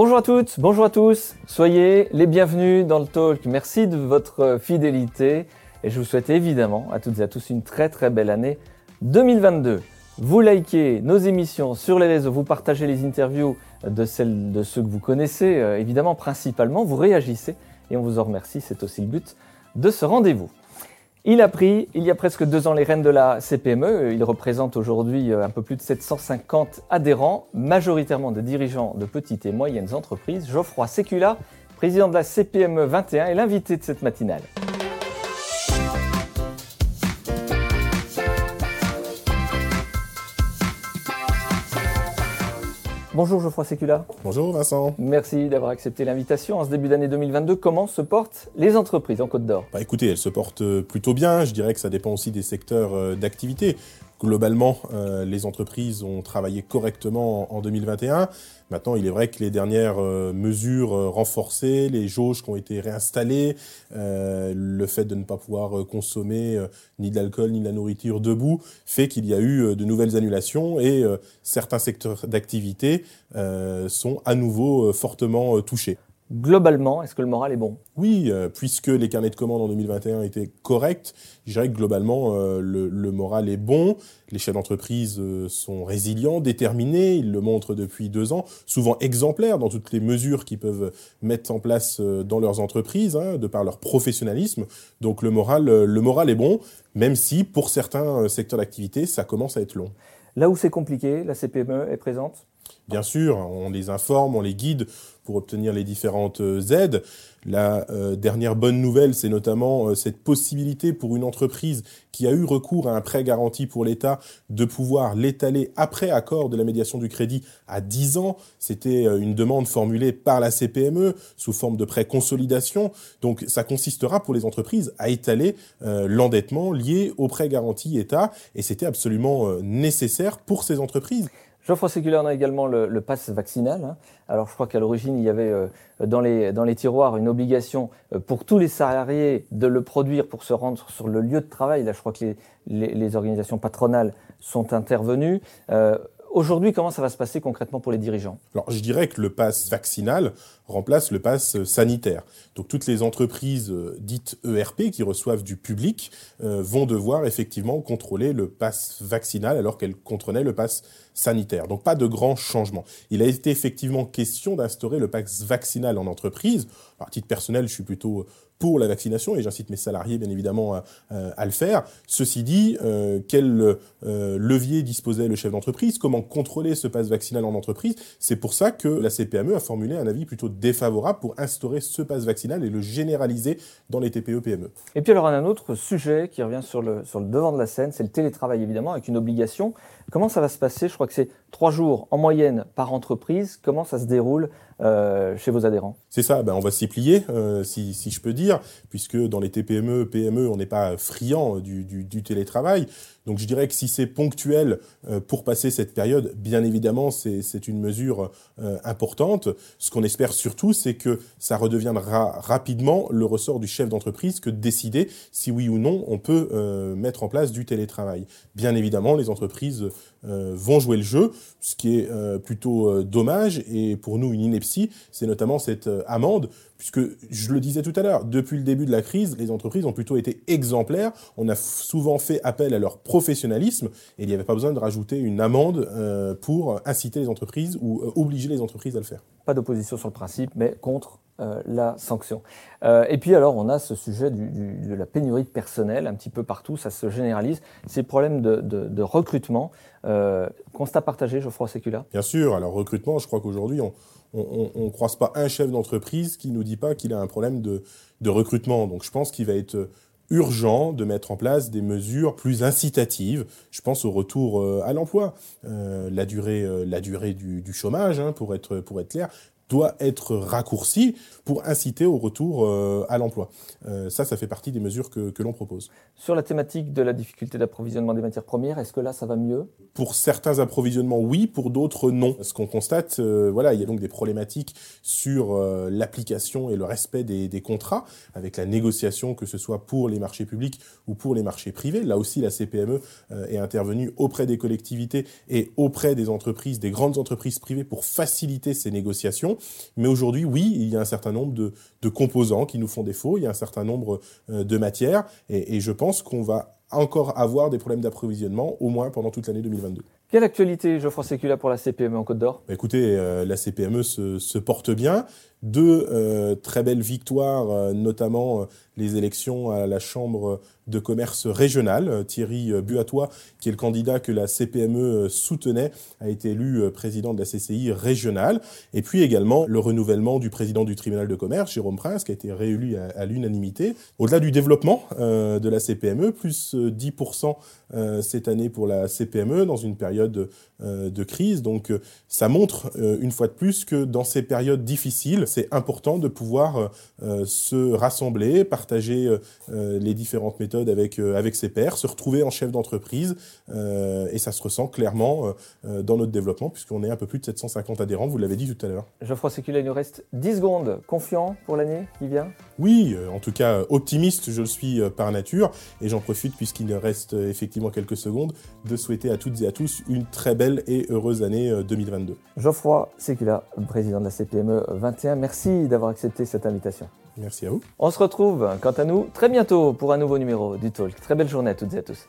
Bonjour à toutes, bonjour à tous, soyez les bienvenus dans le talk. Merci de votre fidélité et je vous souhaite évidemment à toutes et à tous une très très belle année 2022. Vous likez nos émissions sur les réseaux, vous partagez les interviews de celles de ceux que vous connaissez, euh, évidemment principalement, vous réagissez et on vous en remercie, c'est aussi le but de ce rendez-vous. Il a pris, il y a presque deux ans, les rênes de la CPME. Il représente aujourd'hui euh, un peu plus de 750 adhérents, majoritairement des dirigeants de petites et moyennes entreprises. Geoffroy Sécula, président de la CPME 21, est l'invité de cette matinale. Bonjour Geoffroy Sécula. Bonjour Vincent. Merci d'avoir accepté l'invitation. En ce début d'année 2022, comment se portent les entreprises en Côte d'Or? Bah Écoutez, elles se portent euh, plutôt bien. Je dirais que ça dépend aussi des secteurs euh, d'activité. Globalement, euh, les entreprises ont travaillé correctement en 2021. Maintenant, il est vrai que les dernières euh, mesures euh, renforcées, les jauges qui ont été réinstallées, le fait de ne pas pouvoir consommer ni de l'alcool ni de la nourriture debout, fait qu'il y a eu de nouvelles annulations et certains secteurs d'activité sont à nouveau fortement touchés. Globalement, est-ce que le moral est bon? Oui, euh, puisque les carnets de commandes en 2021 étaient corrects, je dirais que globalement, euh, le, moral est bon. Les chefs d'entreprise euh, sont résilients, déterminés, ils le montrent depuis deux ans, souvent exemplaires dans toutes les mesures qu'ils peuvent mettre en place dans leurs entreprises, hein, de par leur professionnalisme. Donc le moral, le moral est bon, même si pour certains secteurs d'activité, ça commence à être long. Là où c'est compliqué, la CPME est présente? Bien sûr, on les informe, on les guide pour obtenir les différentes euh, aides. La euh, dernière bonne nouvelle, c'est notamment euh, cette possibilité pour une entreprise qui a eu recours à un prêt garanti pour l'État de pouvoir l'étaler après accord de la médiation du crédit à 10 ans. C'était une demande formulée par la CPME sous forme de prêt consolidation. Donc ça consistera pour les entreprises à étaler l'endettement lié au prêt garanti État et c'était absolument nécessaire pour ces entreprises. Geoffroy Séculaire a également le, pass vaccinal. Hein. Alors je crois qu'à l'origine, il y avait euh, dans, les, tiroirs une obligation euh, pour tous les salariés de le produire pour se rendre sur le lieu de travail. Là, je crois que les organisations patronales sont intervenues. Euh, Aujourd'hui, comment ça va se passer concrètement pour les dirigeants? Alors, je dirais que le pass vaccinal remplace le pass sanitaire. Donc, toutes les entreprises euh, dites ERP qui reçoivent du public euh, vont devoir effectivement contrôler le pass vaccinal alors qu'elles contrôlaient le pass sanitaire. Donc, pas de grands changements. Il a été effectivement question d'instaurer le pass vaccinal en entreprise. À titre personnel, je suis plutôt pour la vaccination et j'incite mes salariés bien évidemment à, à le faire. Ceci dit, euh, quel euh, levier disposait le chef d'entreprise? Comment contrôler ce passe vaccinal en entreprise? C'est pour ça que la CPME a formulé un avis plutôt défavorable pour instaurer ce passe vaccinal et le généraliser dans les TPE-PME. Et puis alors un autre sujet qui revient sur le, sur le devant de la scène, c'est le télétravail évidemment avec une obligation. Comment ça va se passer? Je crois que c'est trois jours en moyenne par entreprise. Comment ça se déroule euh, chez vos adhérents? C'est ça, ben on va s'y plier, euh, si, je peux dire, puisque dans les TPME, PME, on n'est pas friand du, télétravail. Donc je dirais que si c'est ponctuel euh, pour passer cette période, bien évidemment, c'est une mesure euh, importante. Ce qu'on espère surtout, c'est que ça redeviendra rapidement le ressort du chef d'entreprise que de décider si oui ou non on peut euh, mettre en place du télétravail. Bien évidemment, les entreprises vont jouer le jeu, ce qui est plutôt dommage et pour nous une ineptie, c'est notamment cette amende, puisque je le disais tout à l'heure, depuis le début de la crise, les entreprises ont plutôt été exemplaires, on a souvent fait appel à leur professionnalisme et il n'y avait pas besoin de rajouter une amende pour inciter les entreprises ou obliger les entreprises à le faire. Pas d'opposition sur le principe, mais contre euh, la sanction. Euh, et puis alors, on a ce sujet de la pénurie de personnel un petit peu partout, ça se généralise. Ces problèmes de, recrutement, euh, constat partagé, Geoffroy Sécula? Bien sûr, alors recrutement, je crois qu'aujourd'hui, on ne croise pas un chef d'entreprise qui nous dit pas qu'il a un problème de, recrutement. Donc je pense qu'il va être urgent de mettre en place des mesures plus incitatives. Je pense au retour à l'emploi, la durée, la durée du, du chômage, hein, pour être pour être clair, doit être raccourci pour inciter au retour euh, à l'emploi. Euh, ça, ça fait partie des mesures que, que l'on propose. Sur la thématique de la difficulté d'approvisionnement des matières premières, est-ce que là, ça va mieux? Pour certains approvisionnements, oui, pour d'autres, non. Ce qu'on constate, euh, voilà, il y a donc des problématiques sur l'application et le respect des, des, contrats, avec la négociation, que ce soit pour les marchés publics ou pour les marchés privés. Là aussi, la CPME est intervenue auprès des collectivités et auprès des entreprises, des grandes entreprises privées pour faciliter ces négociations. Mais aujourd'hui, oui, il y a un certain nombre de, de, composants qui nous font défaut, il y a un certain nombre de matières, et, et je pense qu'on va encore avoir des problèmes d'approvisionnement, au moins pendant toute l'année 2022. Quelle actualité, Geoffroy Sécula, pour la CPME en Côte d'Or? Bah, Écoutez, euh, la CPME se, se, porte bien. Deux euh, très belles victoires, euh, notamment les élections à la Chambre de commerce régionale. Thierry Buatois, qui est le candidat que la CPME soutenait, a été élu président de la CCI régionale. Et puis également le renouvellement du président du tribunal de commerce, Jérôme Prince, qui a été réélu à, à l'unanimité. Au-delà du développement de la CPME, plus 10% cette année pour la CPME dans une période euh, de crise. Donc euh, ça montre euh, une fois de plus que dans ces périodes difficiles, c'est important de pouvoir se rassembler, partager les différentes méthodes avec, avec ses pairs, se retrouver en chef d'entreprise. et ça se ressent clairement dans notre développement puisqu'on est un peu plus de 750 adhérents, vous l'avez dit tout à l'heure. Geoffroy Sécula, il nous reste 10 secondes. Confiant pour l'année qui vient? Oui, en tout cas optimiste, je le suis par nature. Et j'en profite puisqu'il reste effectivement quelques secondes de souhaiter à toutes et à tous une très belle et heureuse année 2022. Euh, Geoffroy Sécula, président de la CPME 21, merci d'avoir accepté cette invitation. Merci à vous. On se retrouve, quant à nous, très bientôt pour un nouveau numéro du Talk. Très belle journée à toutes et à tous.